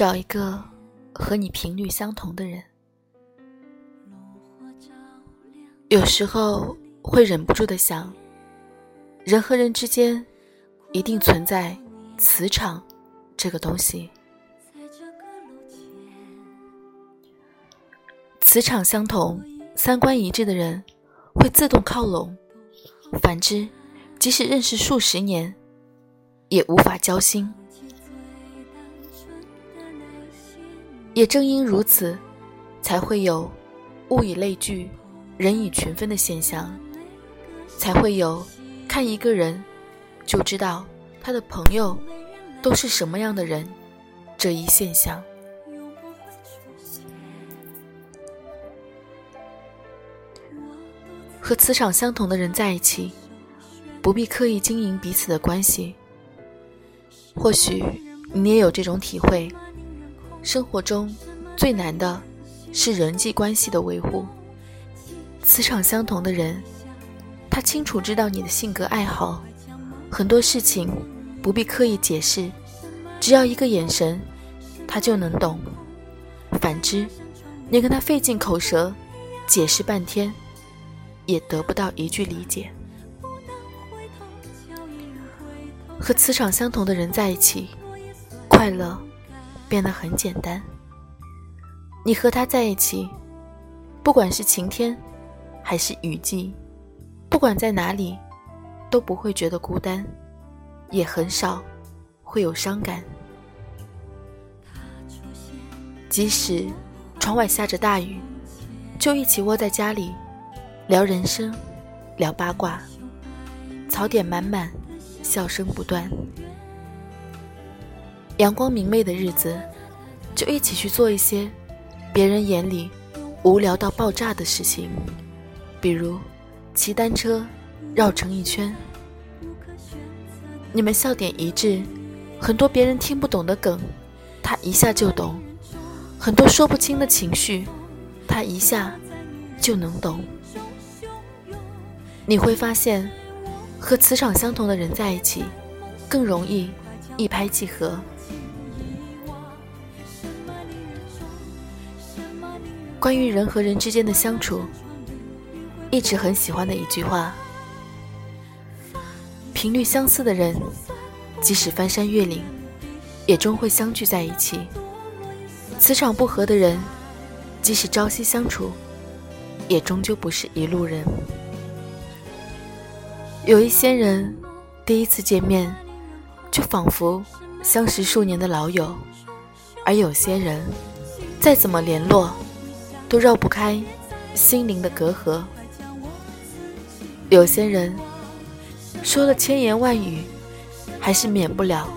找一个和你频率相同的人。有时候会忍不住的想，人和人之间一定存在磁场这个东西。磁场相同、三观一致的人会自动靠拢；反之，即使认识数十年，也无法交心。也正因如此，才会有物以类聚、人以群分的现象，才会有看一个人就知道他的朋友都是什么样的人这一现象。和磁场相同的人在一起，不必刻意经营彼此的关系。或许你也有这种体会。生活中最难的是人际关系的维护。磁场相同的人，他清楚知道你的性格爱好，很多事情不必刻意解释，只要一个眼神，他就能懂。反之，你跟他费尽口舌解释半天，也得不到一句理解。和磁场相同的人在一起，快乐。变得很简单。你和他在一起，不管是晴天，还是雨季，不管在哪里，都不会觉得孤单，也很少会有伤感。即使窗外下着大雨，就一起窝在家里，聊人生，聊八卦，槽点满满，笑声不断。阳光明媚的日子，就一起去做一些别人眼里无聊到爆炸的事情，比如骑单车绕城一圈。你们笑点一致，很多别人听不懂的梗，他一下就懂；很多说不清的情绪，他一下就能懂。你会发现，和磁场相同的人在一起，更容易一拍即合。关于人和人之间的相处，一直很喜欢的一句话：频率相似的人，即使翻山越岭，也终会相聚在一起；磁场不合的人，即使朝夕相处，也终究不是一路人。有一些人，第一次见面，就仿佛相识数年的老友；而有些人，再怎么联络，都绕不开心灵的隔阂。有些人说了千言万语，还是免不了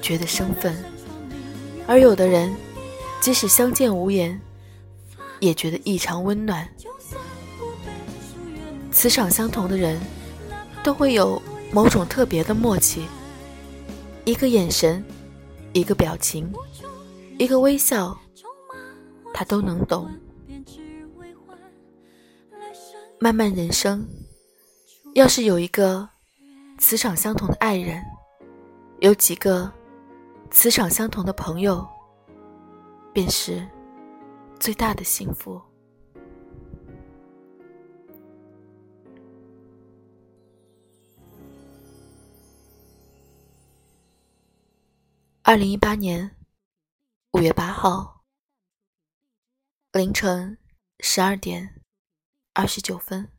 觉得生分；而有的人，即使相见无言，也觉得异常温暖。磁场相同的人，都会有某种特别的默契。一个眼神，一个表情，一个微笑，他都能懂。漫漫人生，要是有一个磁场相同的爱人，有几个磁场相同的朋友，便是最大的幸福。二零一八年五月八号凌晨十二点。二十九分。